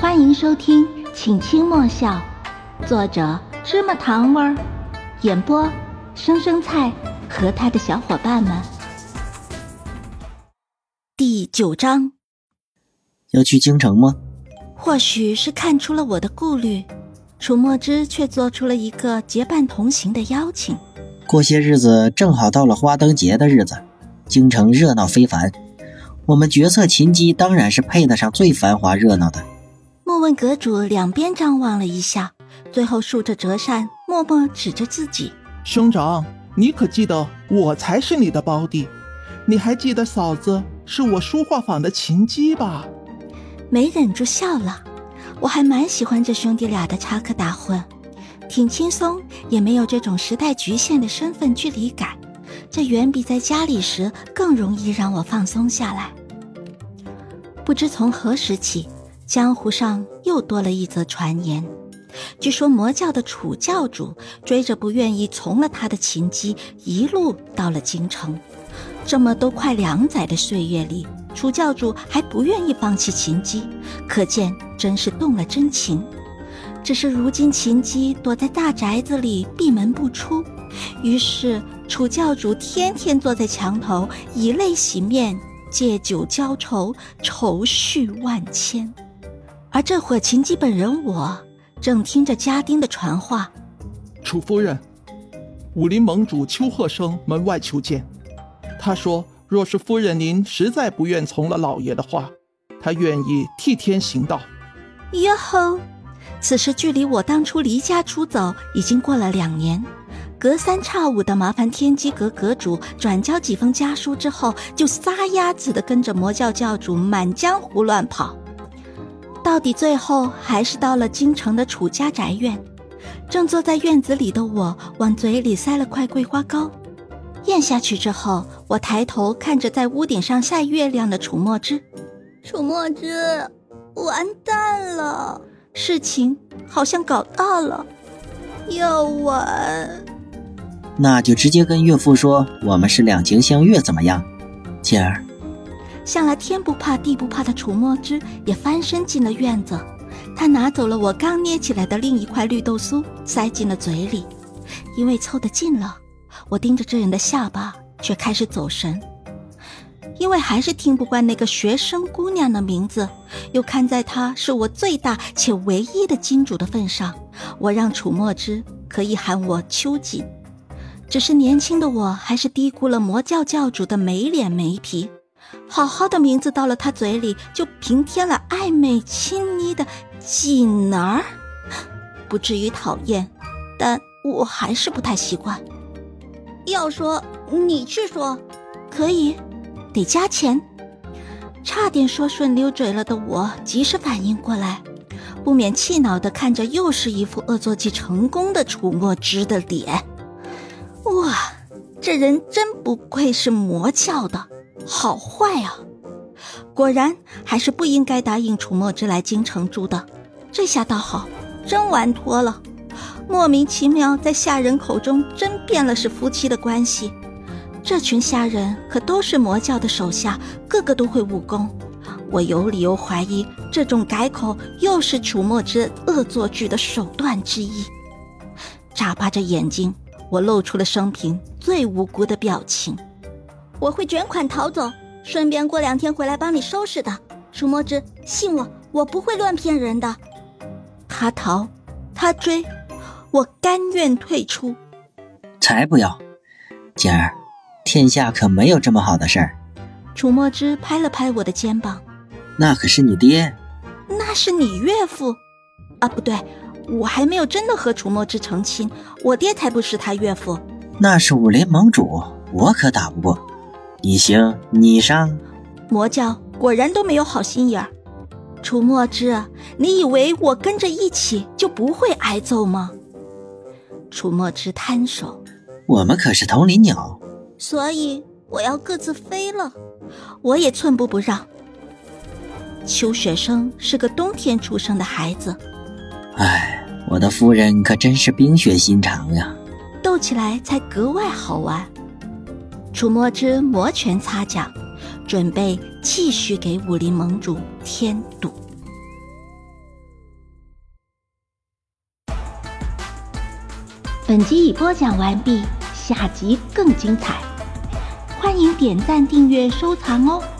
欢迎收听《请轻莫笑》，作者芝麻糖味儿，演播生生菜和他的小伙伴们。第九章，要去京城吗？或许是看出了我的顾虑，楚墨之却做出了一个结伴同行的邀请。过些日子正好到了花灯节的日子，京城热闹非凡，我们绝色琴姬当然是配得上最繁华热闹的。莫问阁主两边张望了一下，最后竖着折扇，默默指着自己：“兄长，你可记得我才是你的胞弟？你还记得嫂子是我书画坊的琴姬吧？”没忍住笑了。我还蛮喜欢这兄弟俩的插科打诨，挺轻松，也没有这种时代局限的身份距离感，这远比在家里时更容易让我放松下来。不知从何时起。江湖上又多了一则传言，据说魔教的楚教主追着不愿意从了他的秦姬，一路到了京城。这么都快两载的岁月里，楚教主还不愿意放弃秦姬，可见真是动了真情。只是如今秦姬躲在大宅子里闭门不出，于是楚教主天天坐在墙头，以泪洗面，借酒浇愁，愁绪万千。而这会秦姬本人我正听着家丁的传话：“楚夫人，武林盟主邱鹤生门外求见。他说，若是夫人您实在不愿从了老爷的话，他愿意替天行道。”哟吼！此时距离我当初离家出走已经过了两年，隔三差五的麻烦天机阁阁主转交几封家书之后，就撒丫子的跟着魔教教主满江湖乱跑。到底最后还是到了京城的楚家宅院，正坐在院子里的我往嘴里塞了块桂花糕，咽下去之后，我抬头看着在屋顶上晒月亮的楚墨之，楚墨之，完蛋了，事情好像搞大了，要完，那就直接跟岳父说我们是两情相悦，怎么样，姐儿？向来天不怕地不怕的楚墨之也翻身进了院子，他拿走了我刚捏起来的另一块绿豆酥，塞进了嘴里。因为凑得近了，我盯着这人的下巴，却开始走神。因为还是听不惯那个学生姑娘的名字，又看在她是我最大且唯一的金主的份上，我让楚墨之可以喊我秋瑾。只是年轻的我还是低估了魔教教主的没脸没皮。好好的名字到了他嘴里，就平添了暧昧亲昵的锦儿，不至于讨厌，但我还是不太习惯。要说你去说，可以，得加钱。差点说顺溜嘴了的我，及时反应过来，不免气恼的看着又是一副恶作剧成功的楚墨之的脸。哇，这人真不愧是魔教的。好坏啊！果然还是不应该答应楚墨之来京城住的。这下倒好，真完脱了。莫名其妙，在下人口中真变了是夫妻的关系。这群下人可都是魔教的手下，个个都会武功。我有理由怀疑，这种改口又是楚墨之恶作剧的手段之一。眨巴着眼睛，我露出了生平最无辜的表情。我会卷款逃走，顺便过两天回来帮你收拾的。楚墨之，信我，我不会乱骗人的。他逃，他追，我甘愿退出。才不要，姐儿，天下可没有这么好的事儿。楚墨之拍了拍我的肩膀，那可是你爹，那是你岳父，啊，不对，我还没有真的和楚墨之成亲，我爹才不是他岳父。那是武林盟主，我可打不过。你行，你上。魔教果然都没有好心眼儿。楚墨之，你以为我跟着一起就不会挨揍吗？楚墨之摊手。我们可是同林鸟，所以我要各自飞了。我也寸步不让。秋雪生是个冬天出生的孩子。唉，我的夫人可真是冰雪心肠呀。斗起来才格外好玩。触摸之摩拳擦掌准备继续给武林盟主添堵。本集已播讲完毕下集更精彩。欢迎点赞订阅收藏哦。